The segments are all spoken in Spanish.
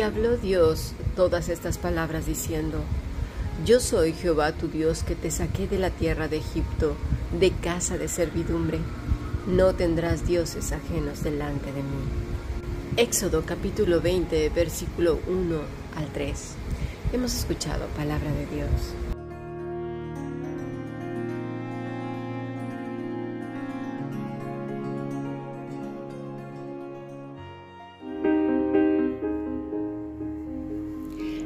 Y habló Dios todas estas palabras diciendo, Yo soy Jehová tu Dios que te saqué de la tierra de Egipto, de casa de servidumbre. No tendrás dioses ajenos delante de mí. Éxodo capítulo 20, versículo 1 al 3. Hemos escuchado palabra de Dios.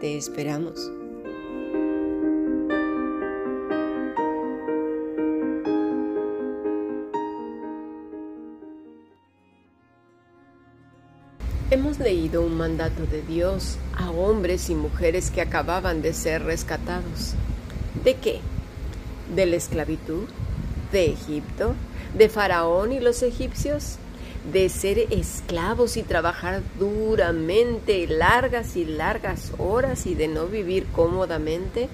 Te esperamos. Hemos leído un mandato de Dios a hombres y mujeres que acababan de ser rescatados. ¿De qué? ¿De la esclavitud? ¿De Egipto? ¿De Faraón y los egipcios? De ser esclavos y trabajar duramente, largas y largas horas y de no vivir cómodamente,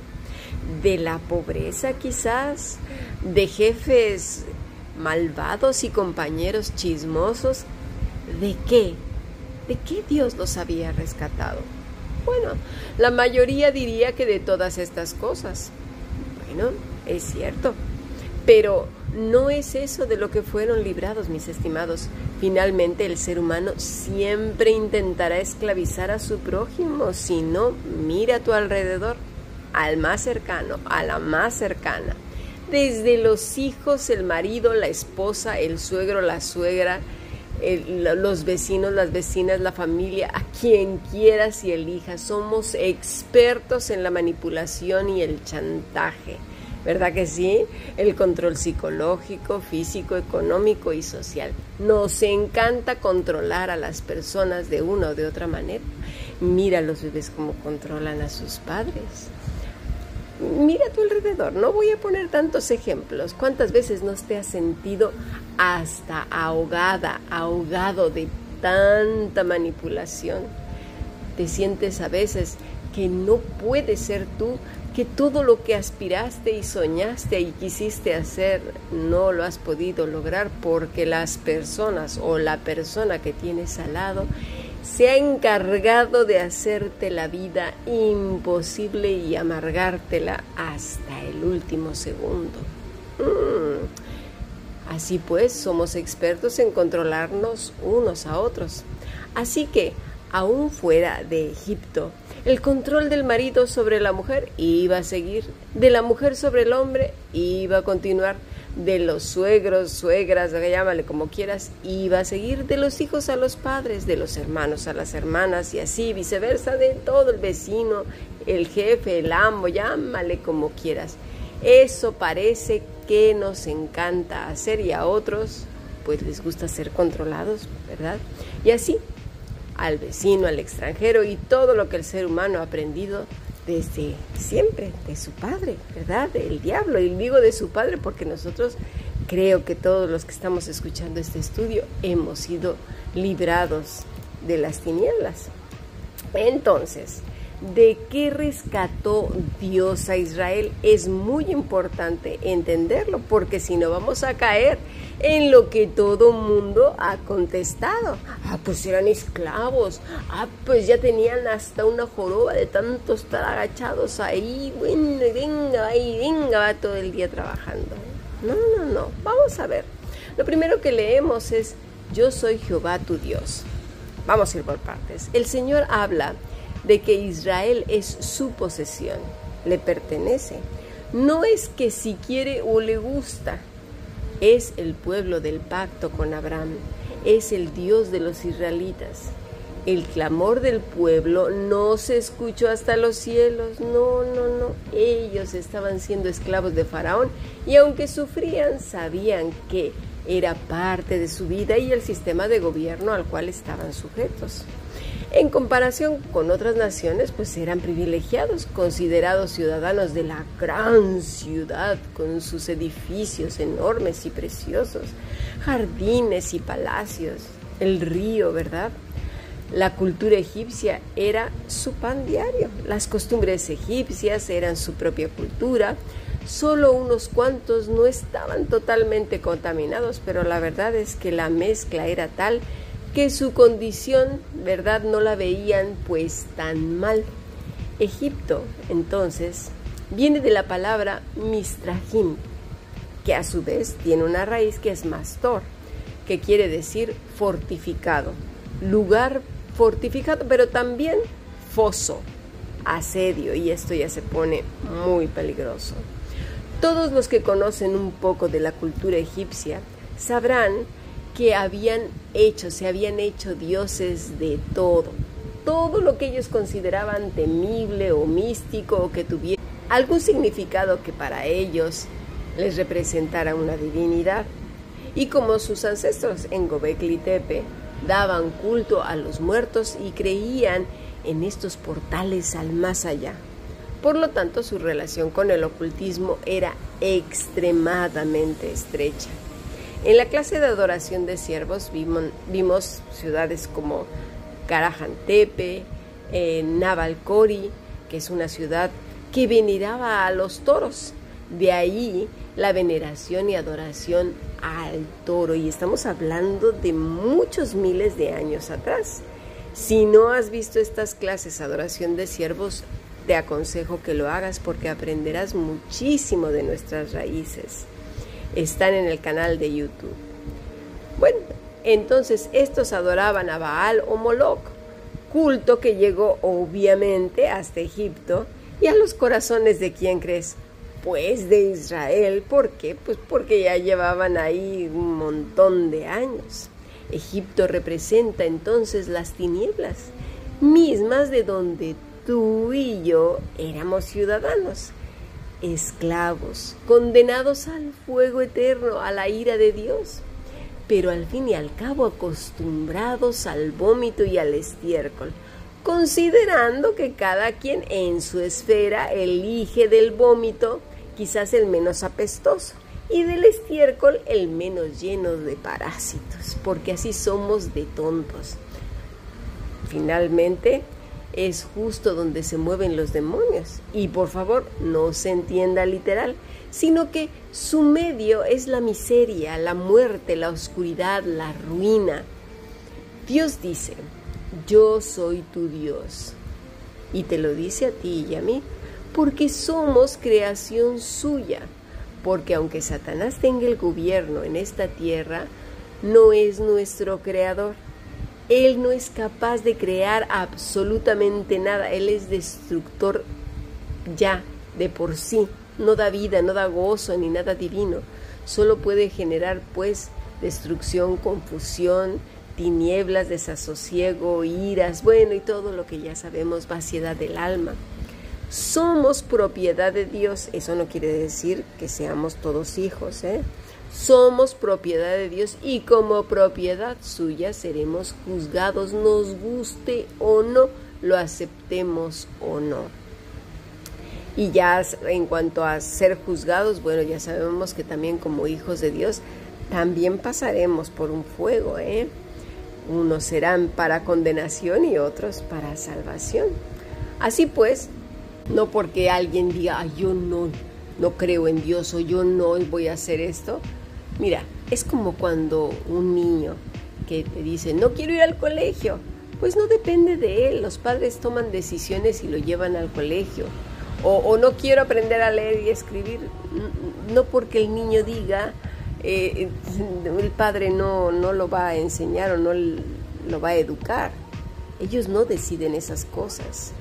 de la pobreza quizás, de jefes malvados y compañeros chismosos, ¿de qué? ¿De qué Dios los había rescatado? Bueno, la mayoría diría que de todas estas cosas. Bueno, es cierto, pero no es eso de lo que fueron librados, mis estimados. Finalmente el ser humano siempre intentará esclavizar a su prójimo. Si no, mira a tu alrededor, al más cercano, a la más cercana. Desde los hijos, el marido, la esposa, el suegro, la suegra, los vecinos, las vecinas, la familia, a quien quieras y elijas. Somos expertos en la manipulación y el chantaje. ¿Verdad que sí? El control psicológico, físico, económico y social. Nos encanta controlar a las personas de una o de otra manera. Mira a los bebés cómo controlan a sus padres. Mira a tu alrededor, no voy a poner tantos ejemplos. ¿Cuántas veces no te has sentido hasta ahogada, ahogado de tanta manipulación? Te sientes a veces que no puedes ser tú que todo lo que aspiraste y soñaste y quisiste hacer no lo has podido lograr porque las personas o la persona que tienes al lado se ha encargado de hacerte la vida imposible y amargártela hasta el último segundo. Mm. Así pues, somos expertos en controlarnos unos a otros. Así que, aún fuera de Egipto, el control del marido sobre la mujer iba a seguir, de la mujer sobre el hombre iba a continuar, de los suegros, suegras, llámale como quieras, iba a seguir, de los hijos a los padres, de los hermanos a las hermanas y así viceversa, de todo el vecino, el jefe, el amo, llámale como quieras. Eso parece que nos encanta hacer y a otros pues les gusta ser controlados, ¿verdad? Y así al vecino, al extranjero y todo lo que el ser humano ha aprendido desde siempre, de su padre, ¿verdad? Del diablo. Y digo de su padre porque nosotros creo que todos los que estamos escuchando este estudio hemos sido librados de las tinieblas. Entonces, ¿de qué rescató Dios a Israel? Es muy importante entenderlo porque si no vamos a caer en lo que todo mundo ha contestado. Ah, pues eran esclavos. Ah, pues ya tenían hasta una joroba de tanto estar agachados ahí. Bueno, venga, ahí, venga, va todo el día trabajando. No, no, no. Vamos a ver. Lo primero que leemos es, yo soy Jehová tu Dios. Vamos a ir por partes. El Señor habla de que Israel es su posesión, le pertenece. No es que si quiere o le gusta, es el pueblo del pacto con Abraham, es el Dios de los israelitas. El clamor del pueblo no se escuchó hasta los cielos, no, no, no. Ellos estaban siendo esclavos de Faraón y aunque sufrían, sabían que era parte de su vida y el sistema de gobierno al cual estaban sujetos. En comparación con otras naciones, pues eran privilegiados, considerados ciudadanos de la gran ciudad, con sus edificios enormes y preciosos, jardines y palacios, el río, ¿verdad? La cultura egipcia era su pan diario, las costumbres egipcias eran su propia cultura, solo unos cuantos no estaban totalmente contaminados, pero la verdad es que la mezcla era tal que su condición, ¿verdad?, no la veían pues tan mal. Egipto, entonces, viene de la palabra mistrahim, que a su vez tiene una raíz que es mastor, que quiere decir fortificado, lugar fortificado, pero también foso, asedio, y esto ya se pone muy peligroso. Todos los que conocen un poco de la cultura egipcia sabrán que habían hecho, se habían hecho dioses de todo. Todo lo que ellos consideraban temible o místico o que tuviera algún significado que para ellos les representara una divinidad. Y como sus ancestros en Gobekli Tepe daban culto a los muertos y creían en estos portales al más allá. Por lo tanto, su relación con el ocultismo era extremadamente estrecha. En la clase de adoración de siervos vimos, ciudades como Karajantepe, eh, Navalcori, que es una ciudad que veneraba a los toros. De ahí la veneración y adoración al toro. Y estamos hablando de muchos miles de años atrás. Si no has visto estas clases adoración de siervos, te aconsejo que lo hagas porque aprenderás muchísimo de nuestras raíces están en el canal de YouTube. Bueno, entonces estos adoraban a Baal o Moloch, culto que llegó obviamente hasta Egipto y a los corazones de quién crees? Pues de Israel, ¿por qué? Pues porque ya llevaban ahí un montón de años. Egipto representa entonces las tinieblas, mismas de donde tú y yo éramos ciudadanos esclavos, condenados al fuego eterno, a la ira de Dios, pero al fin y al cabo acostumbrados al vómito y al estiércol, considerando que cada quien en su esfera elige del vómito quizás el menos apestoso y del estiércol el menos lleno de parásitos, porque así somos de tontos. Finalmente, es justo donde se mueven los demonios. Y por favor, no se entienda literal, sino que su medio es la miseria, la muerte, la oscuridad, la ruina. Dios dice, yo soy tu Dios. Y te lo dice a ti y a mí, porque somos creación suya. Porque aunque Satanás tenga el gobierno en esta tierra, no es nuestro creador él no es capaz de crear absolutamente nada. Él es destructor ya, de por sí. No da vida, no da gozo ni nada divino. Solo puede generar pues destrucción, confusión, tinieblas, desasosiego, iras, bueno, y todo lo que ya sabemos, vaciedad del alma. Somos propiedad de Dios. Eso no quiere decir que seamos todos hijos, ¿eh? Somos propiedad de Dios y como propiedad suya seremos juzgados, nos guste o no, lo aceptemos o no. Y ya en cuanto a ser juzgados, bueno, ya sabemos que también como hijos de Dios, también pasaremos por un fuego, ¿eh? Unos serán para condenación y otros para salvación. Así pues, no porque alguien diga, yo no, no creo en Dios o yo no voy a hacer esto, Mira, es como cuando un niño que te dice, no quiero ir al colegio, pues no depende de él, los padres toman decisiones y lo llevan al colegio. O, no quiero aprender a leer y escribir, no porque el niño diga, eh, el padre no, no lo va a enseñar o no lo va a educar. Ellos no deciden esas cosas.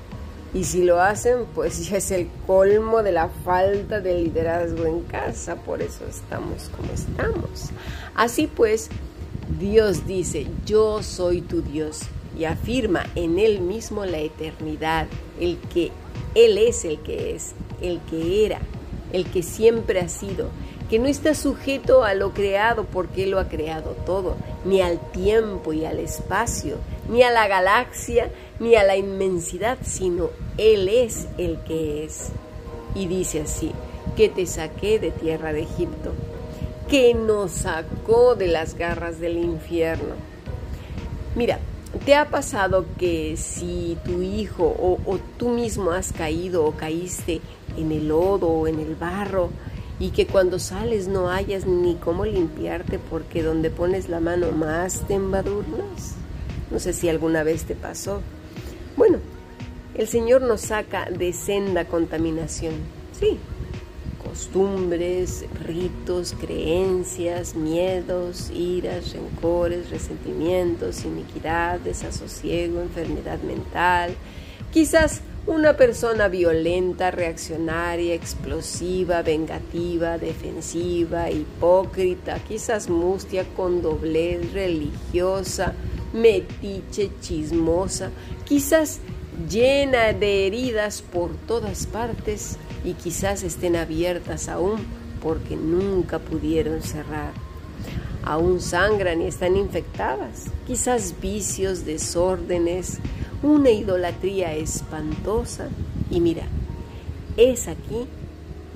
Y si lo hacen, pues ya es el colmo de la falta de liderazgo en casa, por eso estamos como estamos. Así pues, Dios dice, yo soy tu Dios, y afirma en Él mismo la eternidad, el que Él es el que es, el que era, el que siempre ha sido, que no está sujeto a lo creado porque Él lo ha creado todo, ni al tiempo y al espacio, ni a la galaxia, ni a la inmensidad, sino Él es el que es. Y dice así, que te saqué de tierra de Egipto, que nos sacó de las garras del infierno. Mira, ¿te ha pasado que si tu hijo o, o tú mismo has caído o caíste en el lodo o en el barro, y que cuando sales no hayas ni cómo limpiarte porque donde pones la mano más te embadurnas. No sé si alguna vez te pasó. Bueno, el Señor nos saca de senda contaminación. Sí, costumbres, ritos, creencias, miedos, iras, rencores, resentimientos, iniquidad, desasosiego, enfermedad mental, quizás una persona violenta, reaccionaria, explosiva, vengativa, defensiva, hipócrita, quizás mustia, con doblez, religiosa, metiche, chismosa, quizás llena de heridas por todas partes y quizás estén abiertas aún porque nunca pudieron cerrar. Aún sangran y están infectadas, quizás vicios, desórdenes, una idolatría espantosa. Y mira, es aquí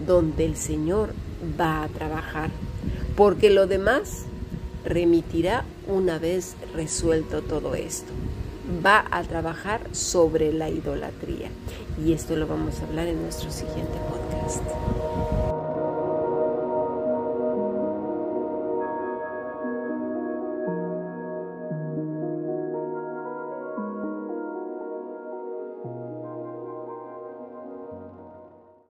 donde el Señor va a trabajar, porque lo demás remitirá una vez resuelto todo esto. Va a trabajar sobre la idolatría. Y esto lo vamos a hablar en nuestro siguiente podcast.